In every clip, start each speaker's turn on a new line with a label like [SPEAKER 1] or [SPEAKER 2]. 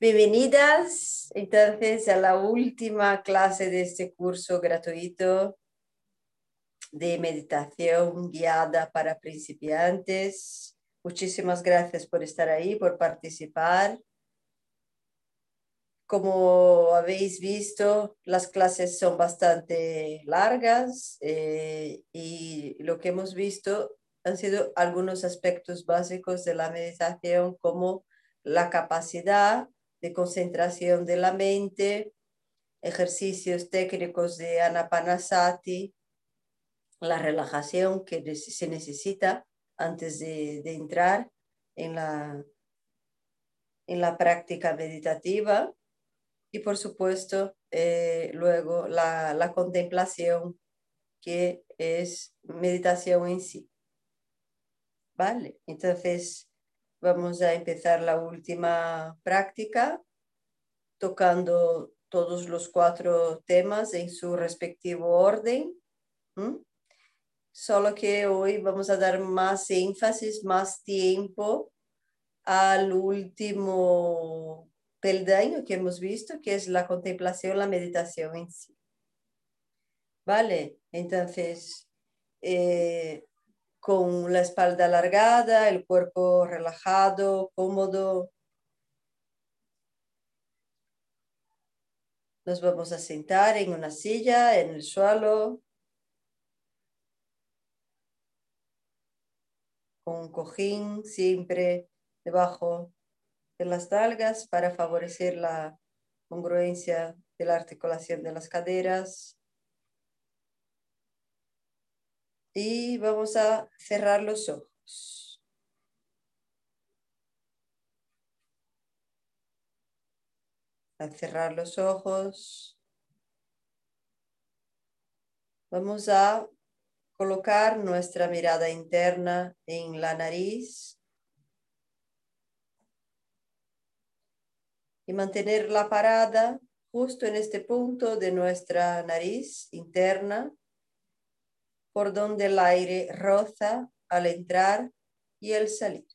[SPEAKER 1] Bienvenidas entonces a la última clase de este curso gratuito de meditación guiada para principiantes. Muchísimas gracias por estar ahí, por participar. Como habéis visto, las clases son bastante largas eh, y lo que hemos visto han sido algunos aspectos básicos de la meditación como la capacidad de concentración de la mente, ejercicios técnicos de anapanasati, la relajación que se necesita antes de, entrar en la, en la práctica meditativa y por supuesto eh, luego la, la contemplación que es meditación en sí. Vale, entonces Vamos a empezar la última práctica tocando todos los cuatro temas en su respectivo orden. Solo que hoy vamos a dar más énfasis, más tiempo al último peldaño que hemos visto, que es la contemplación, la meditación en sí. Vale, entonces eh, con la espalda alargada, el cuerpo relajado, cómodo. Nos vamos a sentar en una silla, en el suelo, con un cojín siempre debajo de las nalgas para favorecer la congruencia de la articulación de las caderas. Y vamos a cerrar los ojos. A cerrar los ojos. Vamos a colocar nuestra mirada interna en la nariz y mantener la parada justo en este punto de nuestra nariz interna por donde el aire roza al entrar y el salir.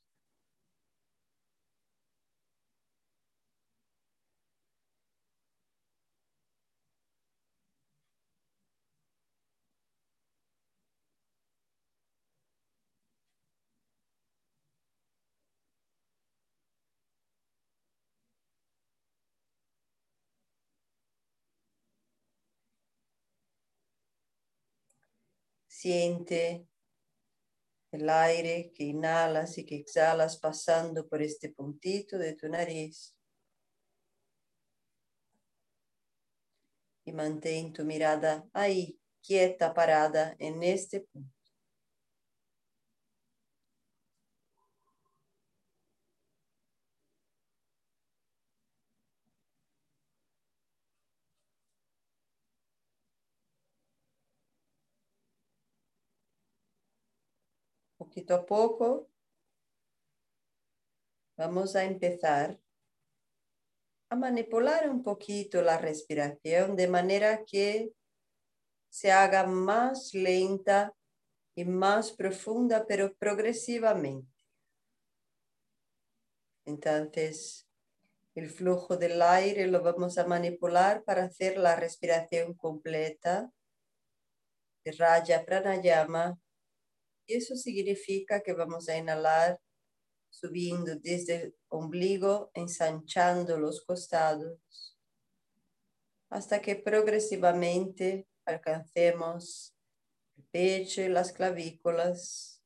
[SPEAKER 1] Siente el aire que inhalas y que exhalas pasando por este puntito de tu nariz. Y mantén tu mirada ahí, quieta, parada en este punto. Poquito a poco vamos a empezar a manipular un poquito la respiración de manera que se haga más lenta y más profunda, pero progresivamente. Entonces, el flujo del aire lo vamos a manipular para hacer la respiración completa de Raya Pranayama eso significa que vamos a inhalar subiendo desde el ombligo, ensanchando los costados, hasta que progresivamente alcancemos el pecho y las clavículas.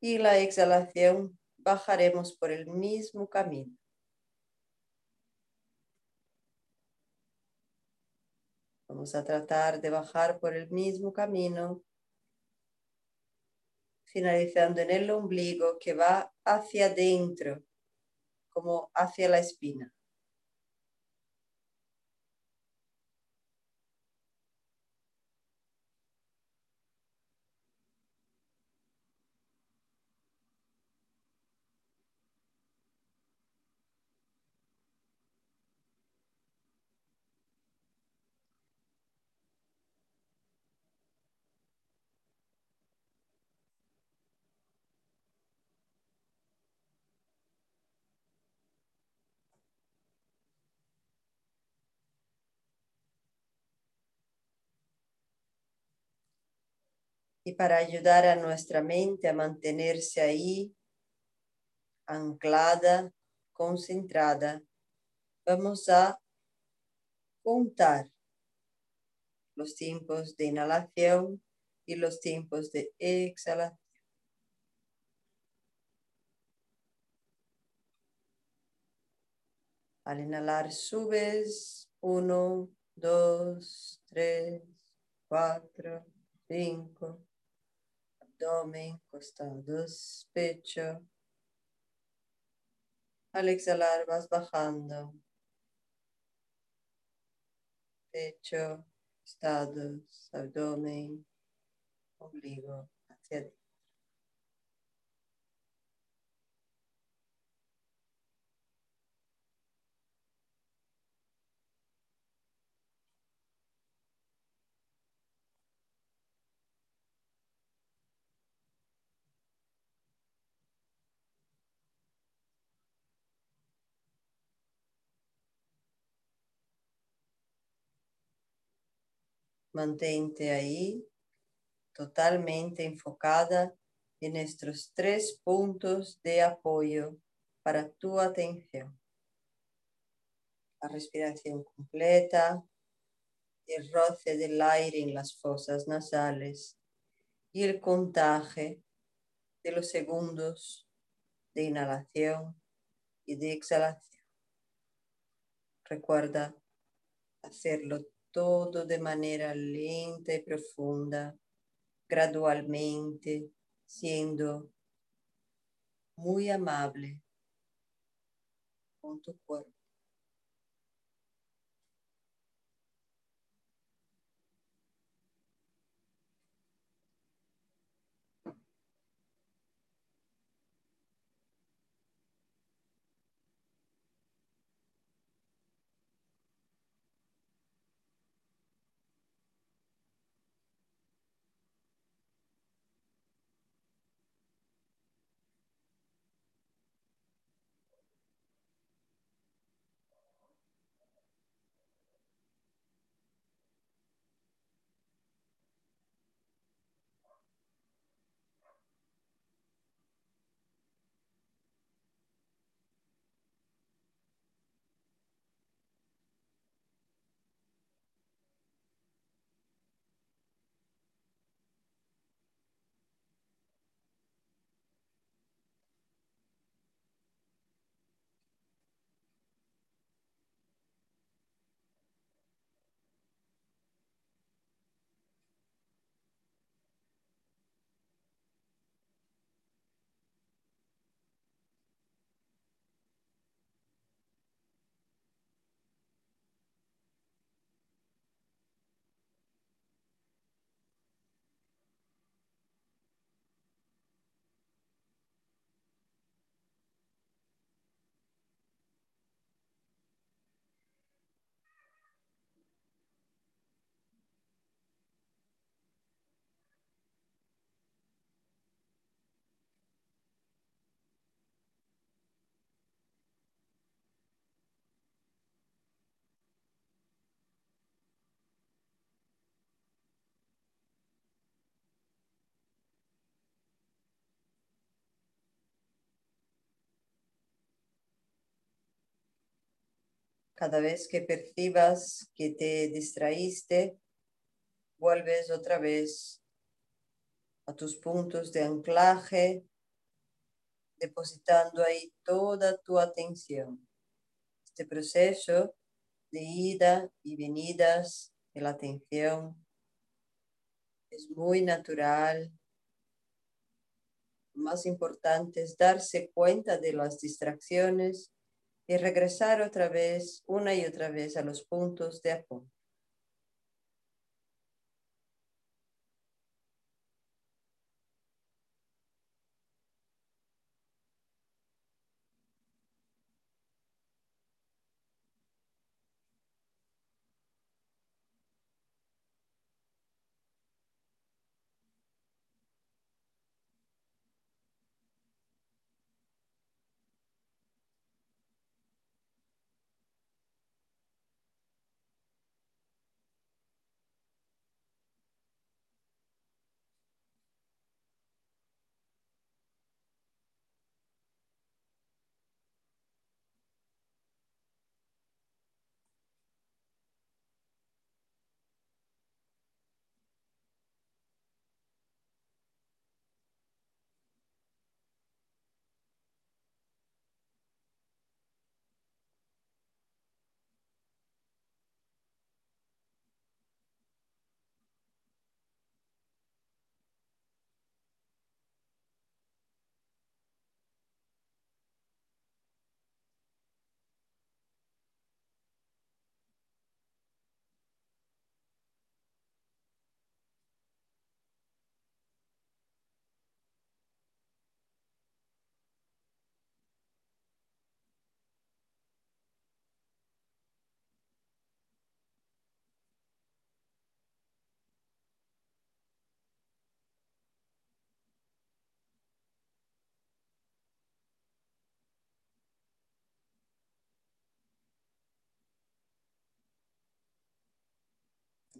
[SPEAKER 1] Y la exhalación bajaremos por el mismo camino. Vamos a tratar de bajar por el mismo camino finalizando en el ombligo que va hacia adentro, como hacia la espina. Y para ayudar a nuestra mente a mantenerse ahí, anclada, concentrada, vamos a contar los tiempos de inhalación y los tiempos de exhalación. Al inhalar subes, uno, dos, tres, cuatro, cinco, abdomen, costados, pecho. Al exhalar vas bajando. Pecho, costados, abdomen, ombligo hacia adentro. Mantente ahí totalmente enfocada en estos tres puntos de apoyo para tu atención. La respiración completa, el roce del aire en las fosas nasales y el contaje de los segundos de inhalación y de exhalación. Recuerda hacerlo todo de manera lenta y profunda, gradualmente, siendo muy amable con tu cuerpo. Cada vez que percibas que te distraíste, vuelves otra vez a tus puntos de anclaje, depositando ahí toda tu atención. Este proceso de ida y venidas de la atención es muy natural. Lo más importante es darse cuenta de las distracciones y regresar otra vez, una y otra vez a los puntos de apoyo.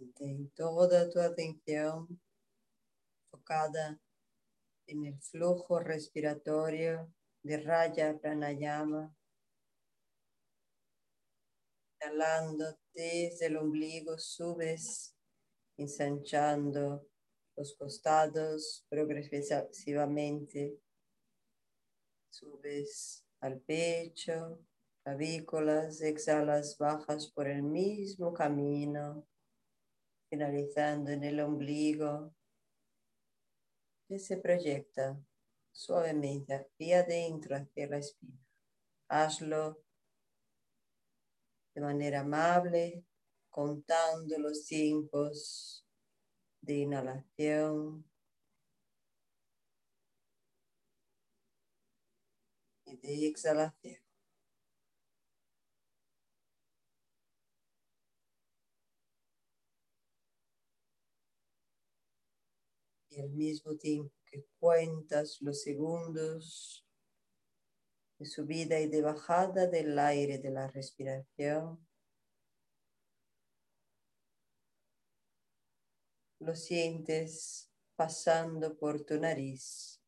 [SPEAKER 1] Mantén toda tu atención focada en el flujo respiratorio de Raya Pranayama, inhalando desde el ombligo, subes ensanchando los costados progresivamente, subes al pecho, clavículas, exhalas, bajas por el mismo camino, finalizando en el ombligo, que se proyecta suavemente hacia adentro, hacia la espina. Hazlo de manera amable, contando los tiempos de inhalación y de exhalación. Y al mismo tiempo que cuentas los segundos de subida y de bajada del aire de la respiración, lo sientes pasando por tu nariz.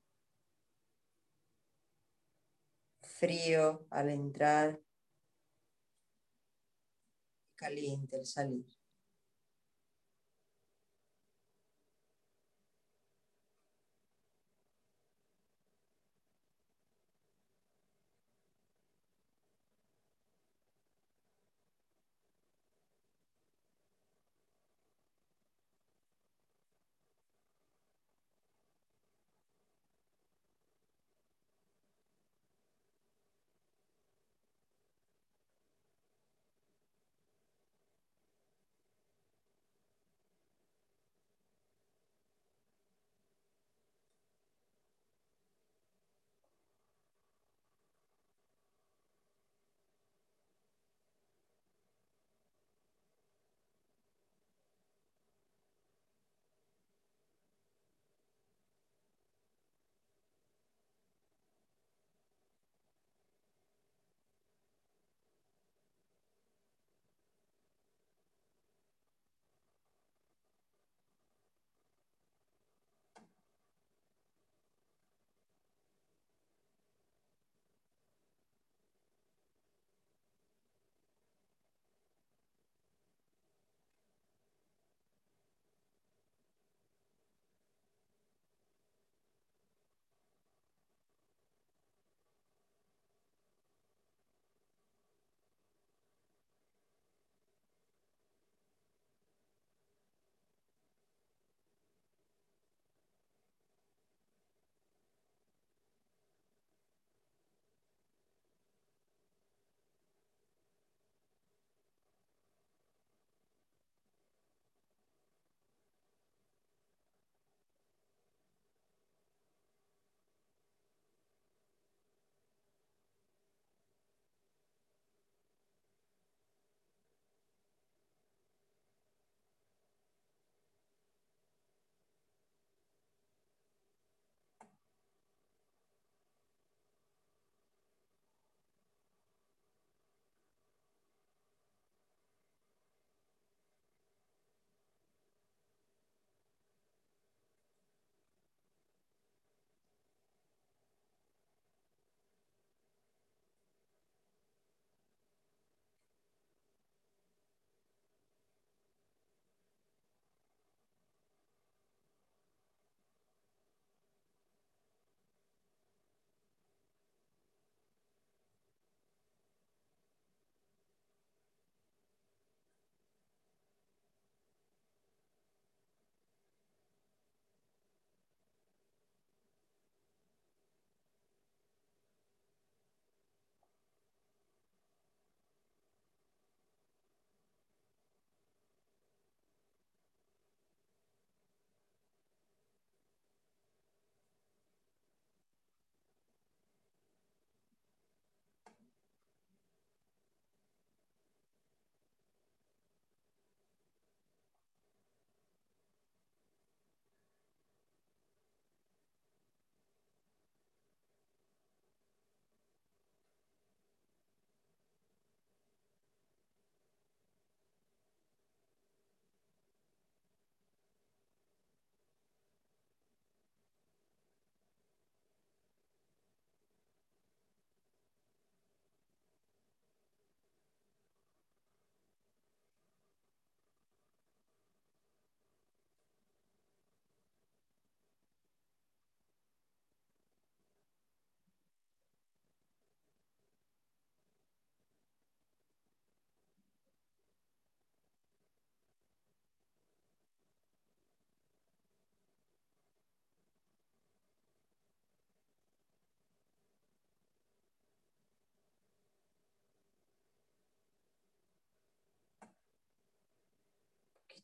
[SPEAKER 1] Frío al entrar, caliente al salir.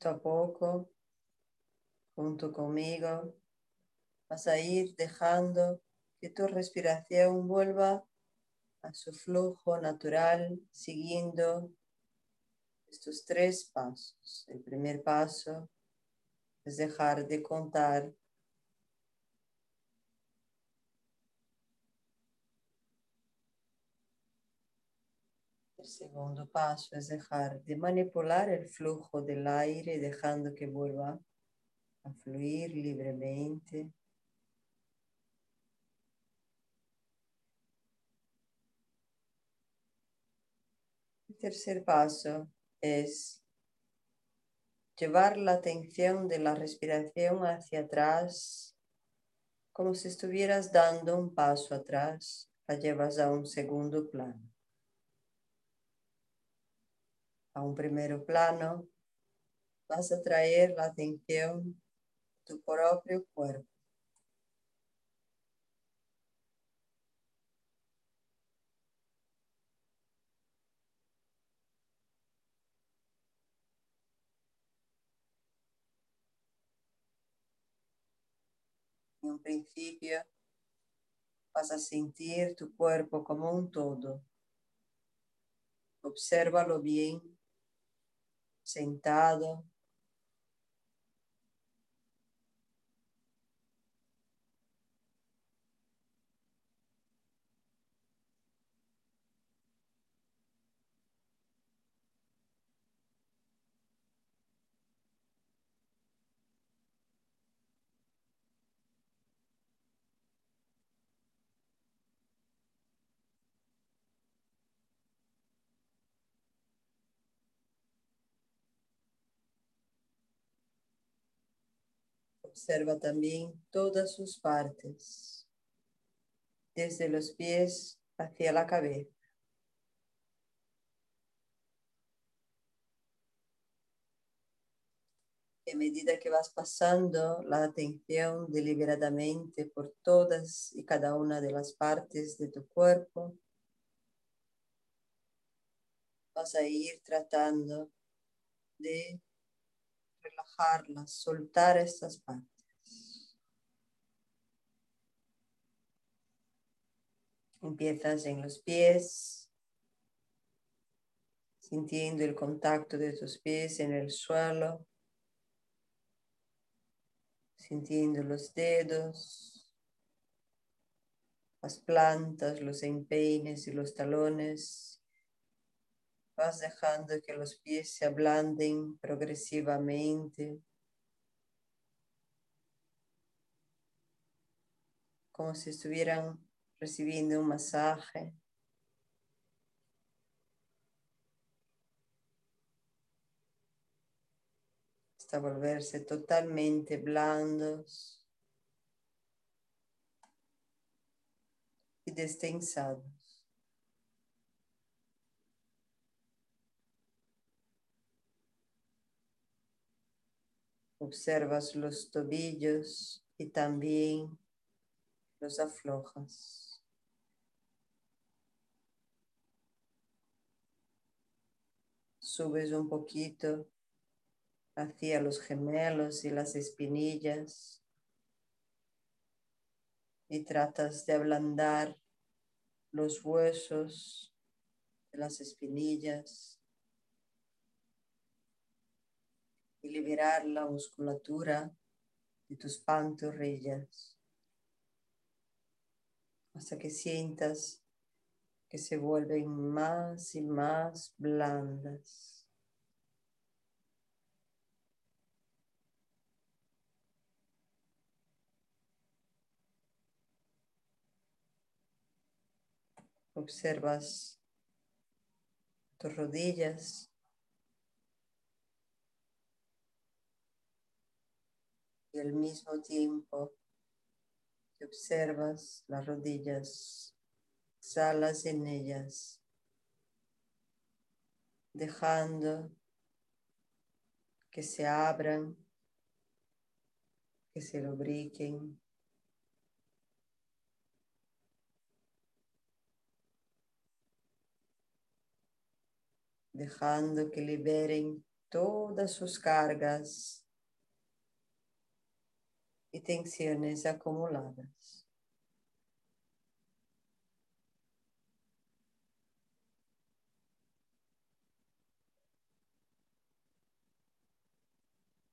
[SPEAKER 1] A poco, junto conmigo, vas a ir dejando que tu respiración vuelva a su flujo natural, siguiendo estos tres pasos. El primer paso es dejar de contar El segundo paso es dejar de manipular el flujo del aire, dejando que vuelva a fluir libremente. El tercer paso es llevar la atención de la respiración hacia atrás, como si estuvieras dando un paso atrás, la llevas a un segundo plano. A un primer plano, vas a traer la atención tu propio cuerpo. En un principio vas a sentir tu cuerpo como un todo. Obsérvalo bien sentado. Observa también todas sus partes, desde los pies hacia la cabeza. a medida que vas pasando la atención deliberadamente por todas y cada una de las partes de tu cuerpo, vas a ir tratando de relajarlas, soltar estas partes. Empiezas en los pies, sintiendo el contacto de tus pies en el suelo, sintiendo los dedos, las plantas, los empeines y los talones Vas dejando que los pies se ablanden progresivamente. Como si estuvieran recibiendo un masaje. Hasta volverse totalmente blandos y destensados. Observas los tobillos y también los aflojas. Subes un poquito hacia los gemelos y las espinillas y tratas de ablandar los huesos de las espinillas y liberar la musculatura de tus pantorrillas hasta que sientas que se vuelven más y más blandas. Observas tus rodillas y al mismo tiempo que observas las rodillas, salas en ellas, dejando que se abran, que se lubriquen. dejando que liberen todas sus cargas y tensiones acumuladas. De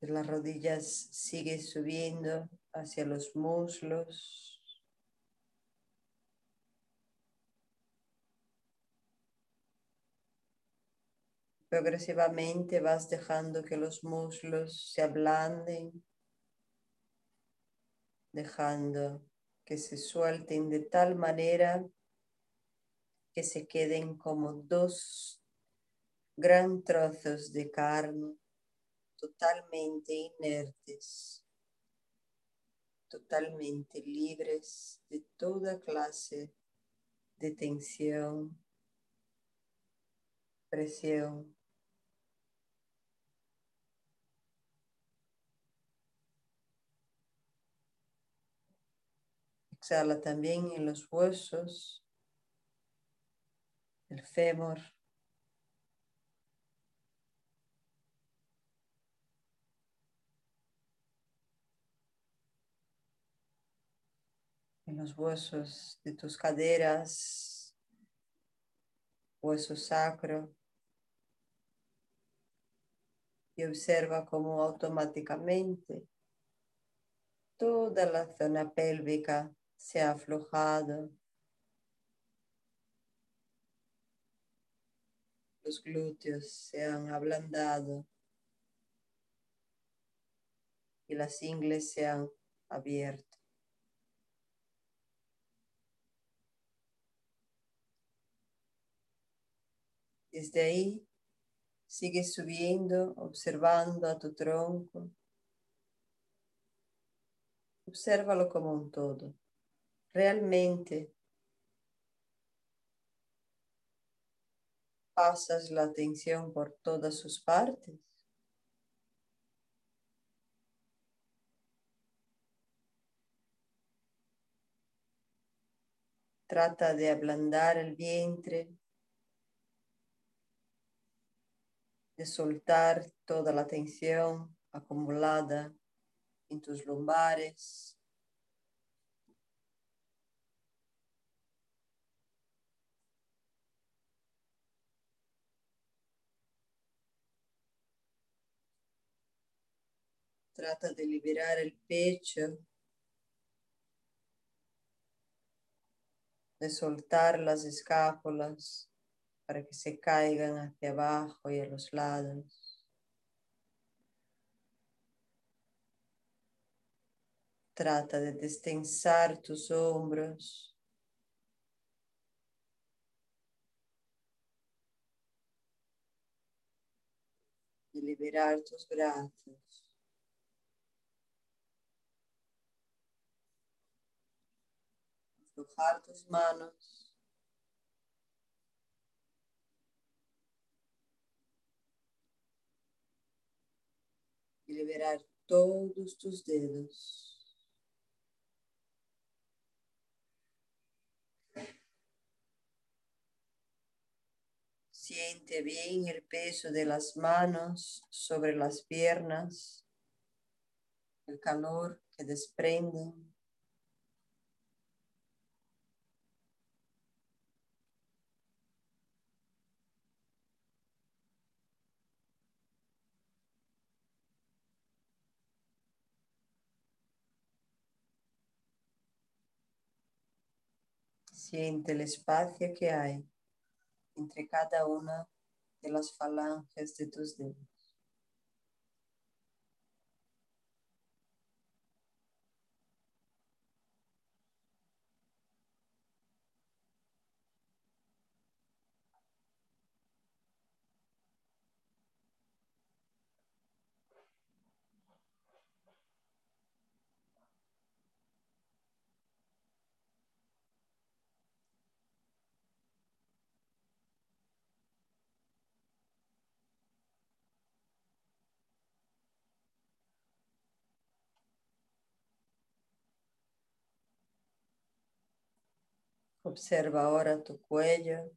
[SPEAKER 1] las rodillas sigue subiendo hacia los muslos. Progresivamente vas dejando que los muslos se ablanden, dejando que se suelten de tal manera que se queden como dos gran trozos de carne totalmente inertes, totalmente libres de toda clase de tensión, presión. Exhala también en los huesos, el fémur. En los huesos de tus caderas, hueso sacro. Y observa cómo automáticamente toda la zona pélvica se ha aflojado. Los glúteos se han ablandado y las ingles se han abierto. Desde ahí sigue subiendo, observando a tu tronco. Obsérvalo como un todo realmente pasas la atención por todas sus partes. Trata de ablandar el vientre, de soltar toda la tensión acumulada en tus lumbares, Trata de liberar el pecho, de soltar las escápulas para que se caigan hacia abajo y a los lados. Trata de destensar tus hombros. Y liberar tus brazos. aflojar tus manos. Y liberar todos tus dedos. Siente bien el peso de las manos sobre las piernas, el calor que desprenden. Siente el espacio que hay entre cada una de las falanges de tus dedos. Observa ahora tu cuello.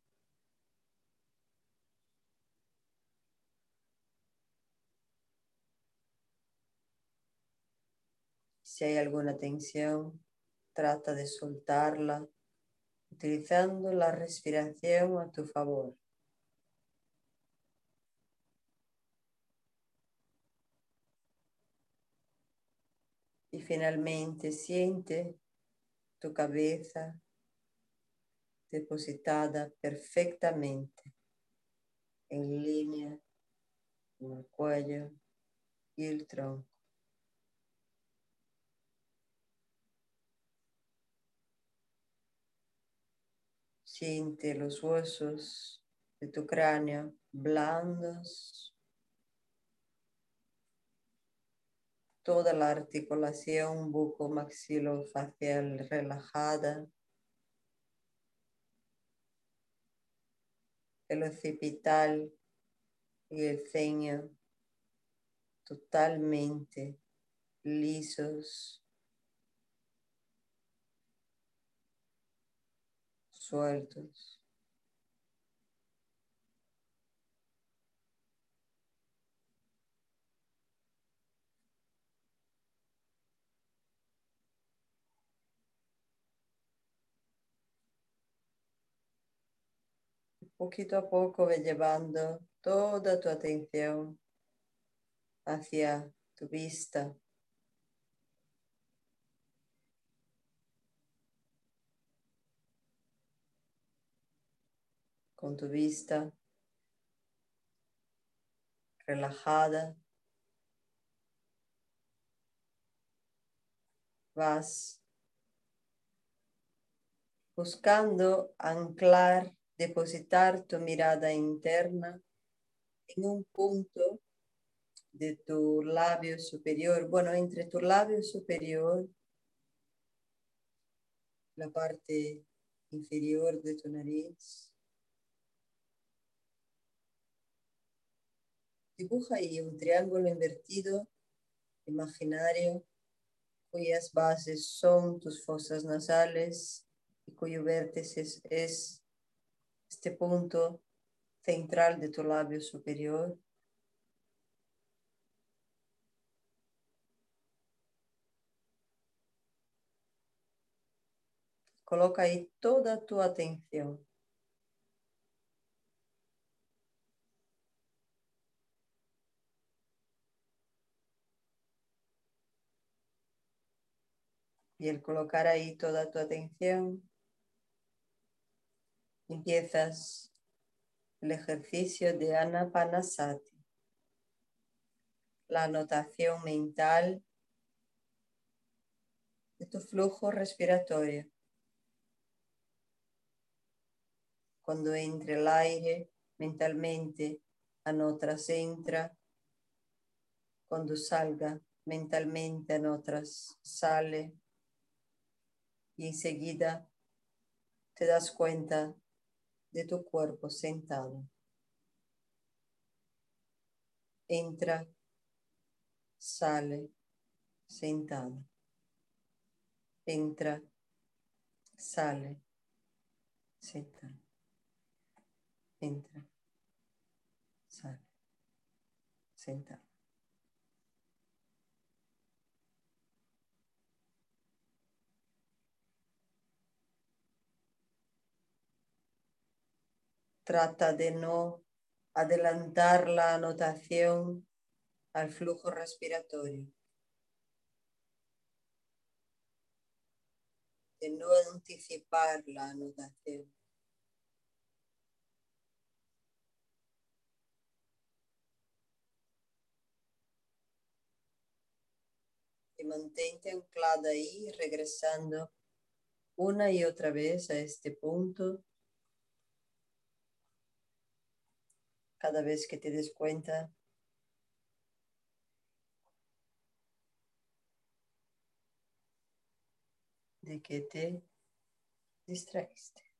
[SPEAKER 1] Si hay alguna tensión, trata de soltarla utilizando la respiración a tu favor. Y finalmente siente tu cabeza depositada perfectamente en línea con el cuello y el tronco. Siente los huesos de tu cráneo blandos. Toda la articulación buco-maxilofacial relajada. El occipital y el ceño totalmente lisos. sueltos. Poquito a poco ve llevando toda tu atención hacia tu vista. con tu vista relajada. Vas buscando anclar, depositar tu mirada interna en un punto de tu labio superior, bueno, entre tu labio superior, la parte inferior de tu nariz Dibuja ahí un triángulo invertido imaginario cuyas bases son tus fosas nasales y cuyo vértice es, este punto central de tu labio superior. Coloca ahí toda tu atención. Y el colocar ahí toda tu atención, empiezas el ejercicio de Anapanasati, la anotación mental de tu flujo respiratorio. Cuando entre el aire, mentalmente anotas entra. Cuando salga, mentalmente anotas sale y enseguida te das cuenta de tu cuerpo sentado. Entra, sale, sentado. Entra, sale, sentado. Entra, sale, sentado. Trata de no adelantar la anotación al flujo respiratorio. De no anticipar la anotación. Y mantente anclada ahí, regresando una y otra vez a este punto cada vez que te des cuenta de que te distraíste.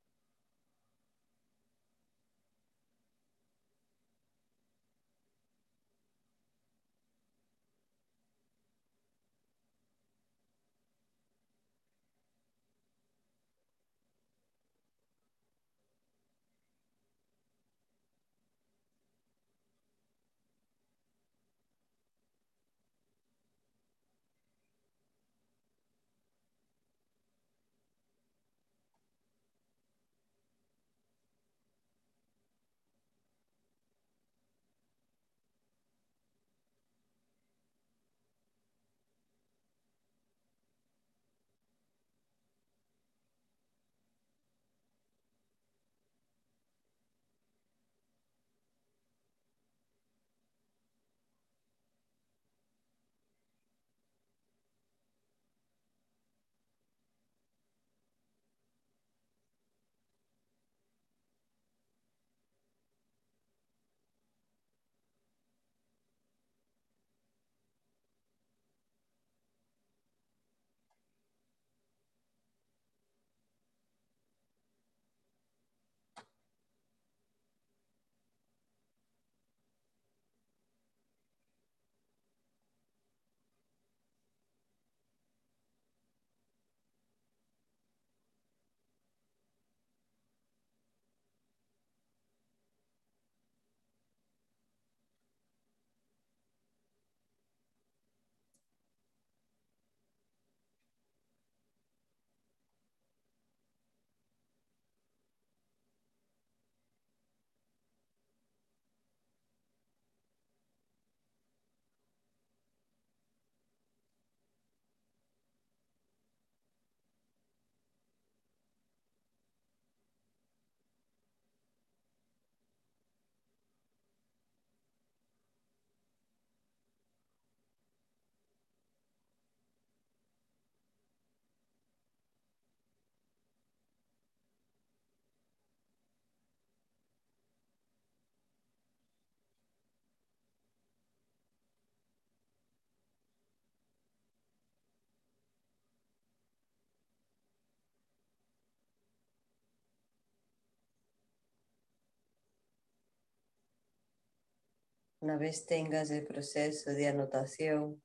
[SPEAKER 1] Una vez tengas el proceso de anotación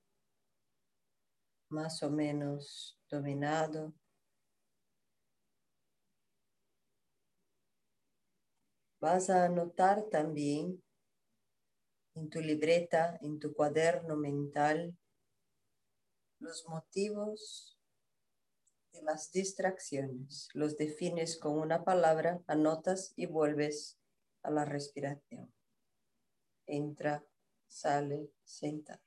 [SPEAKER 1] más o menos dominado, vas a anotar también en tu libreta, en tu cuaderno mental, los motivos de las distracciones. Los defines con una palabra, anotas y vuelves a la respiración. Entra, sale, senta.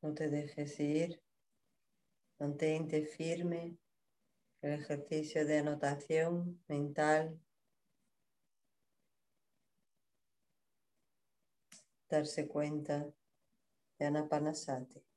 [SPEAKER 1] No te dejes ir. Mantente firme. El ejercicio de anotación mental. Darse cuenta de Anapanasati.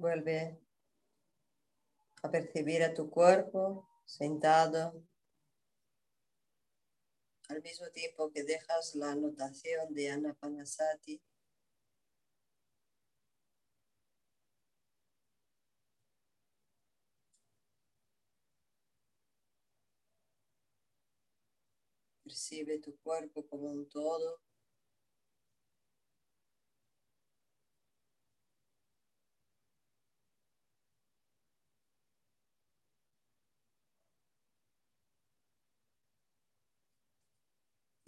[SPEAKER 1] Vuelve a percibir a tu cuerpo sentado al mismo tiempo que dejas la anotación de Anapanasati. Percibe tu cuerpo como un todo.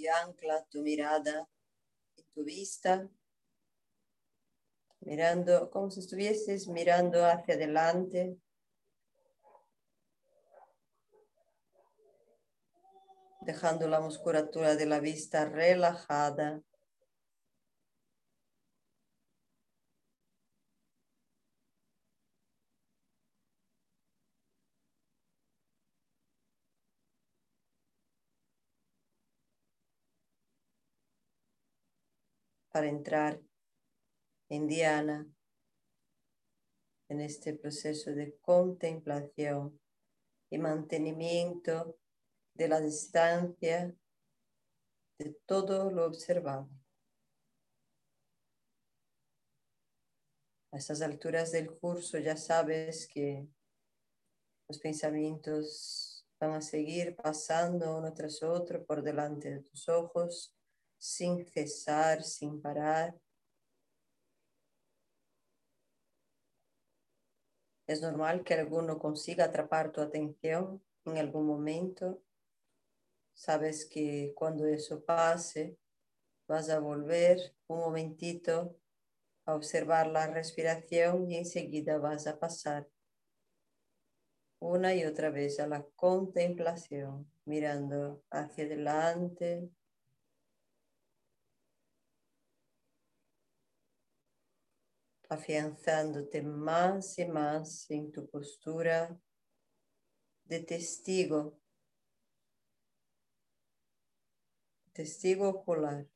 [SPEAKER 1] Ancla tu mirada y tu vista, mirando como si estuvieses mirando hacia adelante. Dejando la musculatura de la vista relajada. Para entrar en Diana en este proceso de contemplación y mantenimiento de la distancia de todo lo observado. A estas alturas del curso ya sabes que los pensamientos van a seguir pasando uno tras otro por delante de tus ojos sin cesar, sin parar. Es normal que alguno consiga atrapar tu atención en algún momento. Sabes que cuando eso pase, vas a volver un momentito a observar la respiración y enseguida vas a pasar una y otra vez a la contemplación, mirando hacia adelante, afianzándote más y más en tu postura de testigo, testigo ocular.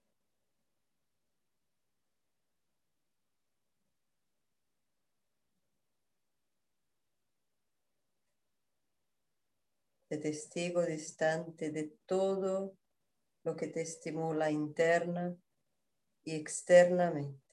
[SPEAKER 1] de testigo distante de todo lo que te estimula interna y externamente.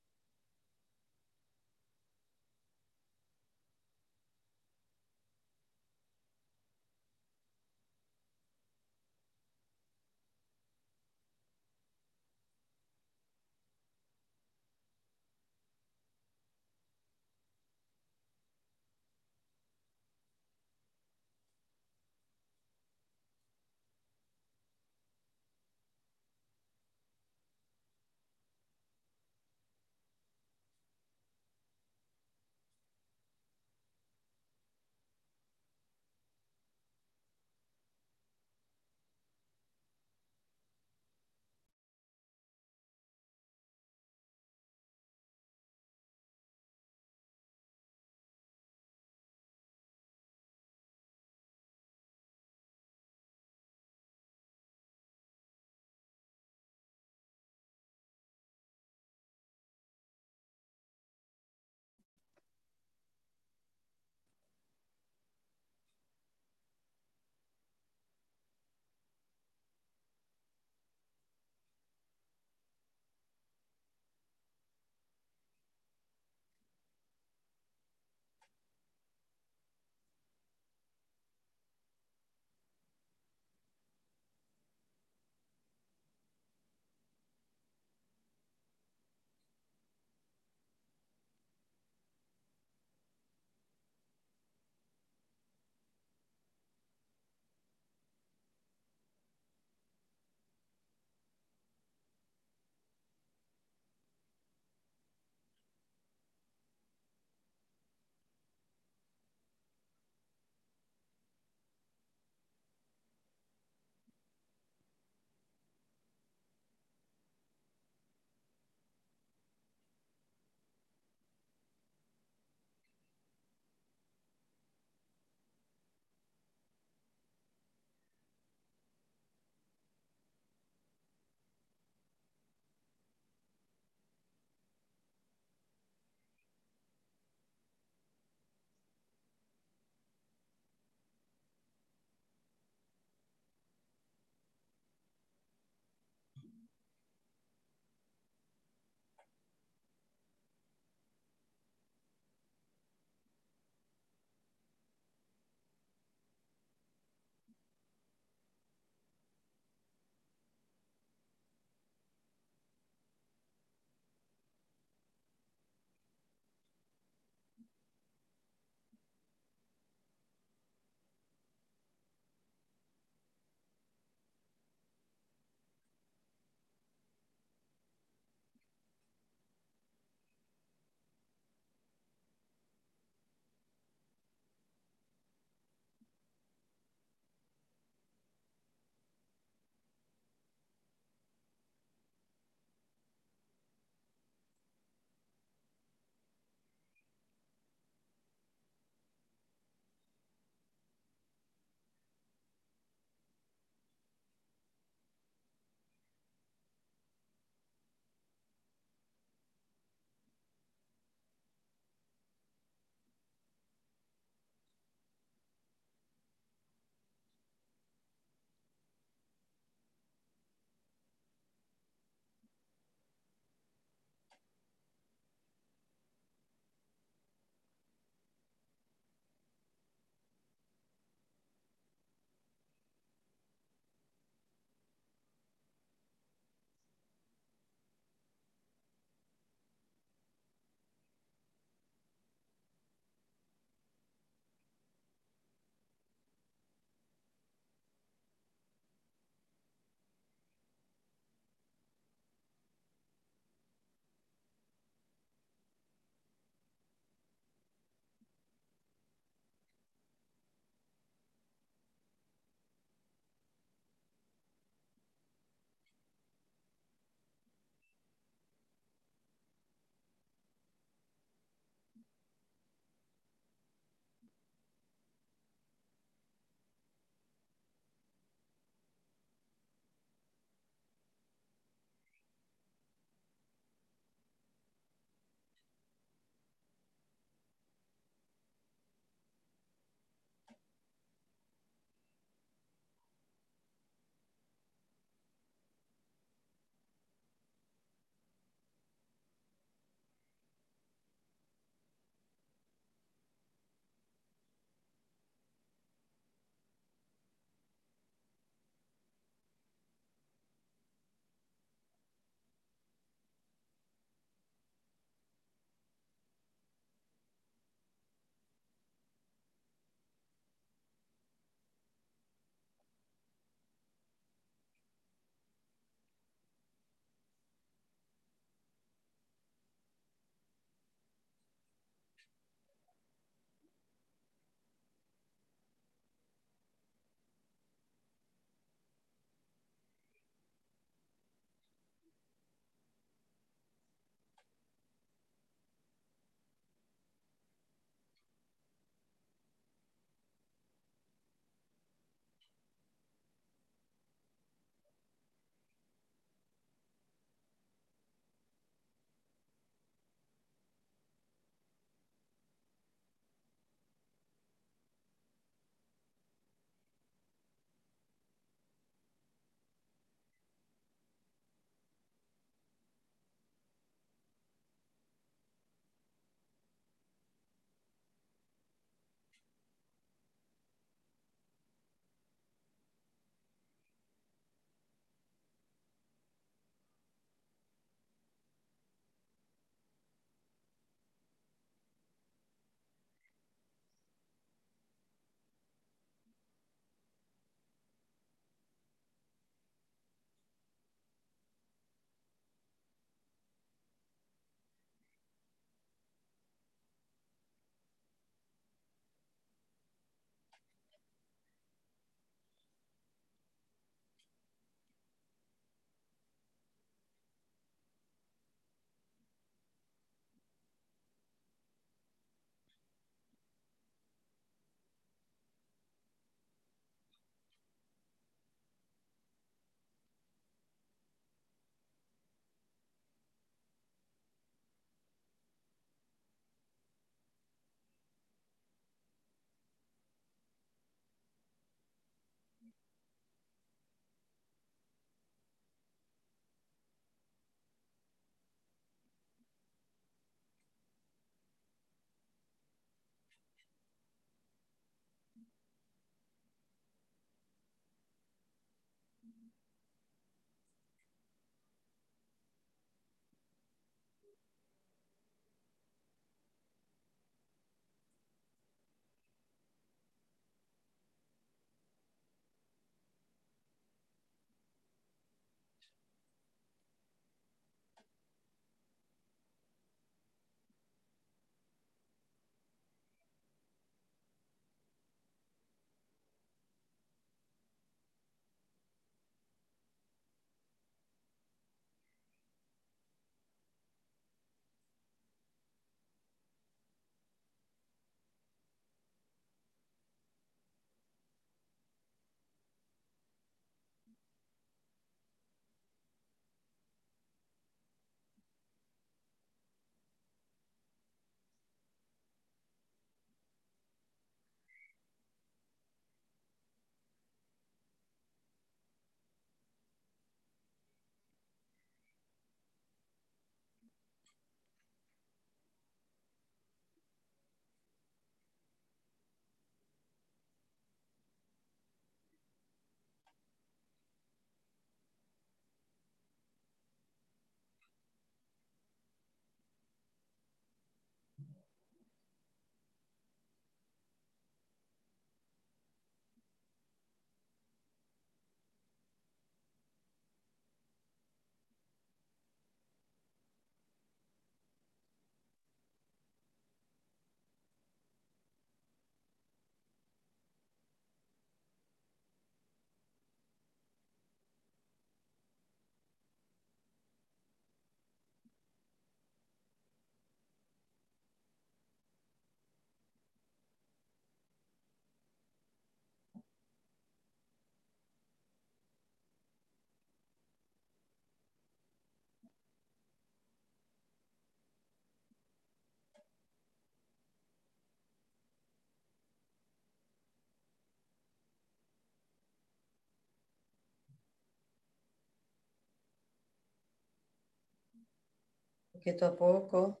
[SPEAKER 1] Poquito a poco.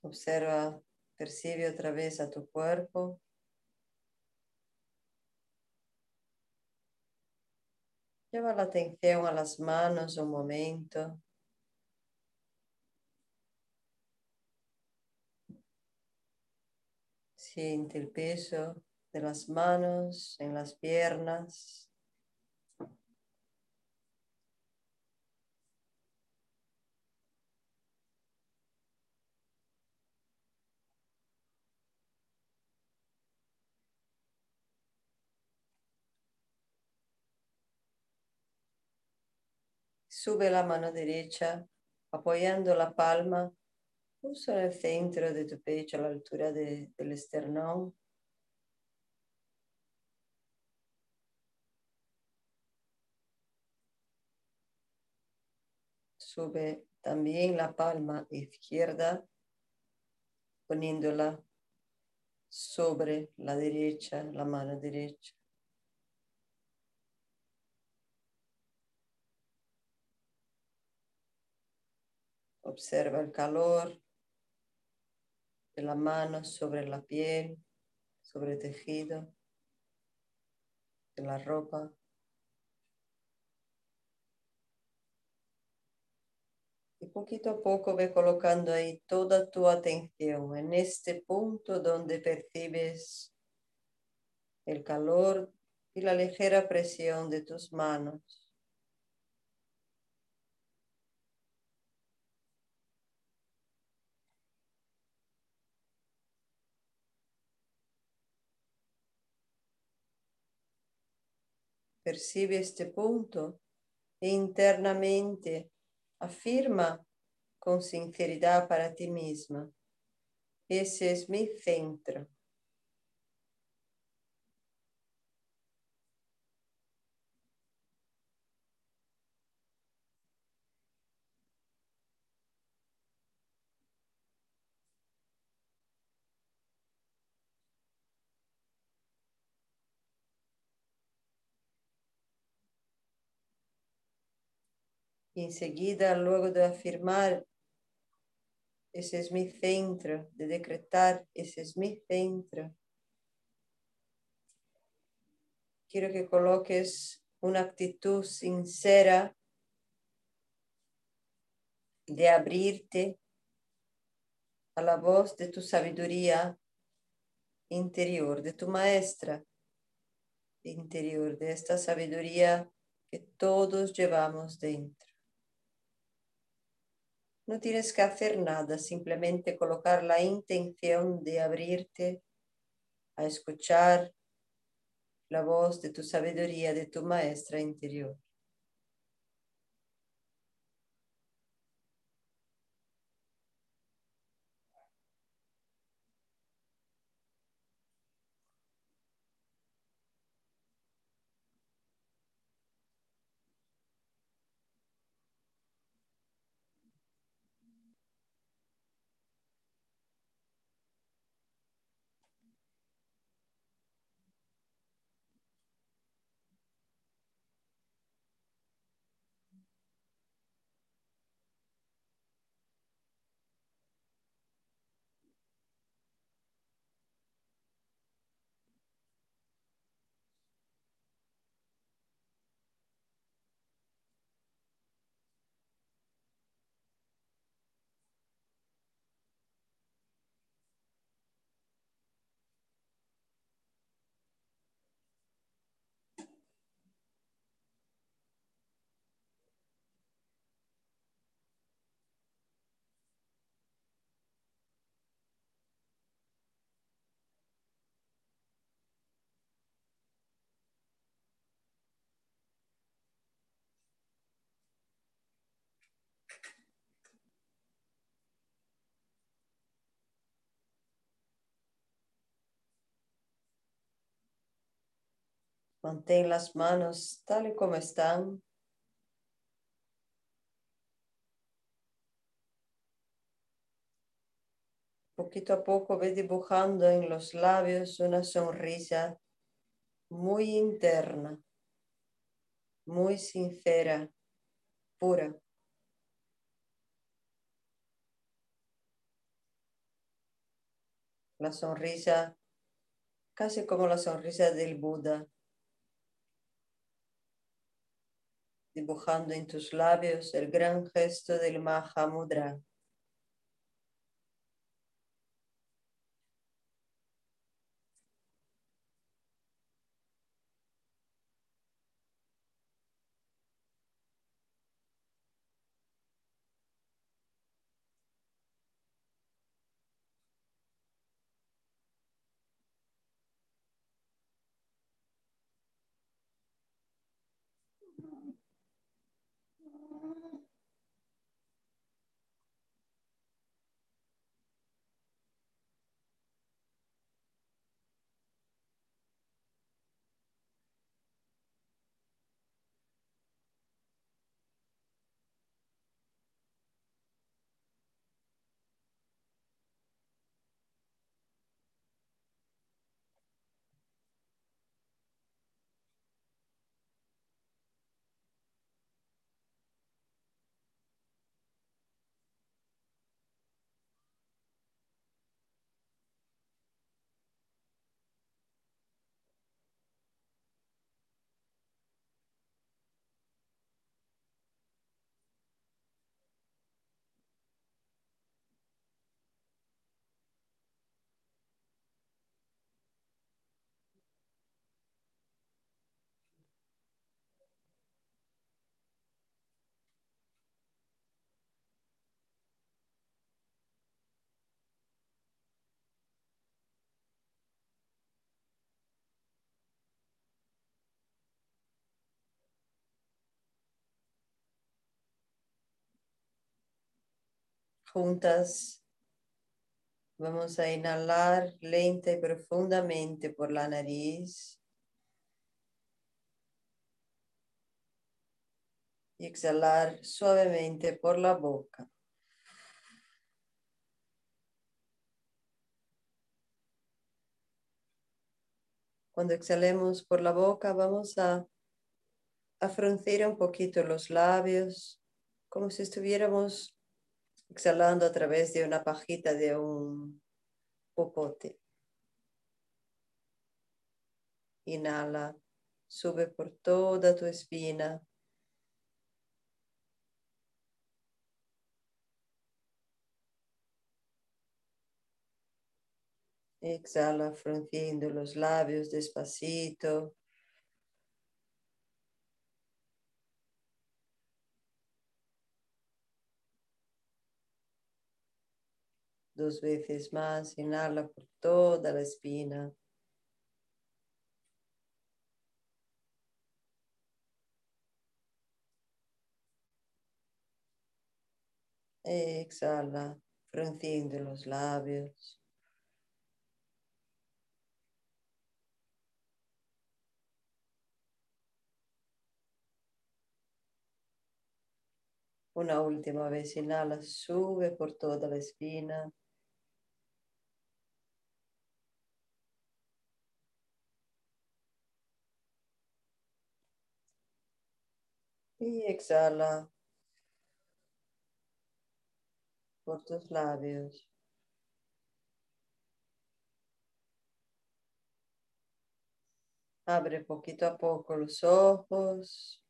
[SPEAKER 1] Observa, percibe otra vez a tu cuerpo. Lleva la atención a las manos un momento. Siente el peso de las manos en las piernas. Sube la mano derecha apoyando la palma justo en el centro de tu pecho a la altura del esternón. Sube también la palma izquierda poniéndola sobre la derecha, la mano derecha. Observa el calor de la mano sobre la piel, sobre el tejido, de la ropa. Y poquito a poco ve colocando ahí toda tu atención en este punto donde percibes el calor y la ligera presión de tus manos. Percibe este punto e internamente afirma con sinceridad para ti misma, ese es mi centro. Y enseguida, luego de afirmar, ese es mi centro, de decretar, ese es mi centro, quiero que coloques una actitud sincera de abrirte a la voz de tu sabiduría interior, de tu maestra interior, de esta sabiduría que todos llevamos dentro. No tienes que hacer nada, simplemente colocar la intención de abrirte a escuchar la voz de tu sabiduría, de tu maestra interior. Mantén las manos tal y como están. Poquito a poco ve dibujando en los labios una sonrisa muy interna. muy sincera, pura. La sonrisa, casi como la sonrisa del Buda, dibujando en tus labios el gran gesto del Mahamudra. Juntas. Vamos a inhalar lenta y profundamente por la nariz. Y exhalar suavemente por la boca. Cuando exhalemos por la boca, vamos a, a fruncir un poquito los labios, como si estuviéramos exhalando a través de una pajita de un popote. Inhala, sube por toda tu espina. Exhala frunciendo los labios despacito. Dos veces más, inhala por toda la espina. Exhala, frunciendo los labios. Una última vez inhala, sube por toda la espina. Y exhala por tus labios. Abre poquito a poco los ojos.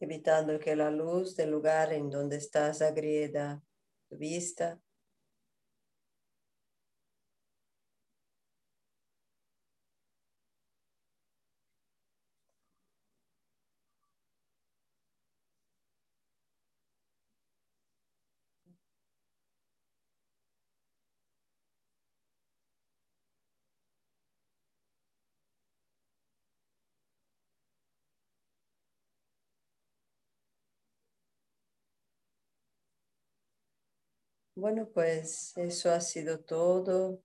[SPEAKER 1] evitando que la luz del lugar en donde estás agrieda tu vista. Bueno, pues eso ha sido todo.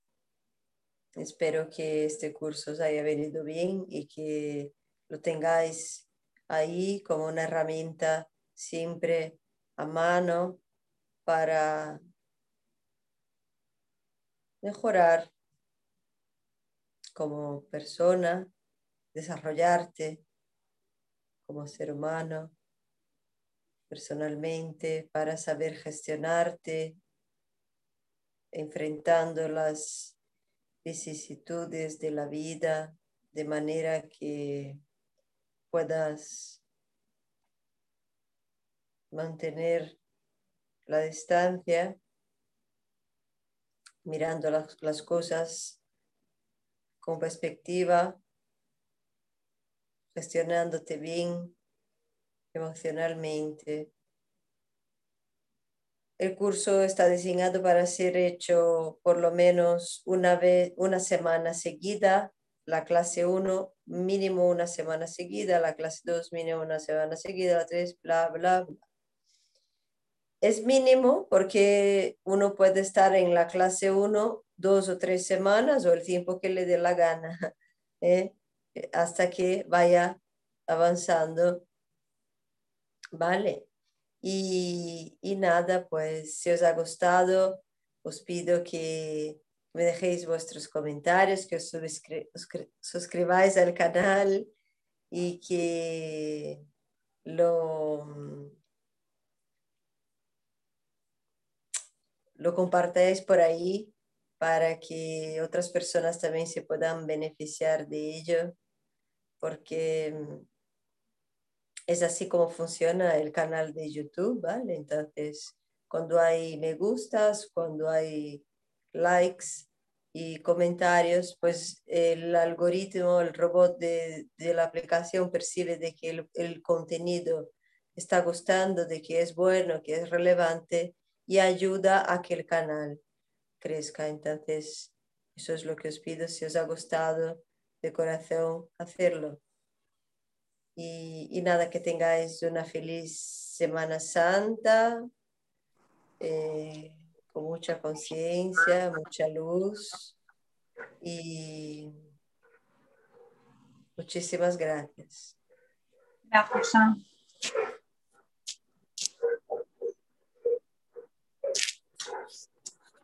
[SPEAKER 1] Espero que este curso os haya venido bien y que lo tengáis ahí como una herramienta siempre a mano para mejorar como persona, desarrollarte como ser humano, personalmente, para saber gestionarte, enfrentando las vicisitudes de la vida de manera que puedas mantener la distancia, mirando las, cosas con perspectiva, gestionándote bien emocionalmente. El curso está diseñado para ser hecho por lo menos una vez, una semana seguida. La clase 1 mínimo una semana seguida, la clase 2 mínimo una semana seguida, la 3 bla, bla, bla. Es mínimo porque uno puede estar en la clase 1 dos o tres semanas o el tiempo que le dé la gana, ¿eh? hasta que vaya avanzando. Vale. Y, nada, pues si os ha gustado, os pido que me dejéis vuestros comentarios, que os suscribáis al canal y que lo, lo compartáis por ahí para que otras personas también se puedan beneficiar de ello, porque es así como funciona el canal de YouTube, ¿vale? Entonces, cuando hay me gustas, cuando hay likes y comentarios, pues el algoritmo, el robot de, la aplicación percibe de que el, el, contenido está gustando, de que es bueno, que es relevante y ayuda a que el canal crezca. Entonces, eso es lo que os pido. Si os ha gustado de corazón, hacerlo. Y, nada, que tengáis una feliz Semana Santa, eh, con mucha conciencia, mucha luz y muchísimas gracias.
[SPEAKER 2] Gracias.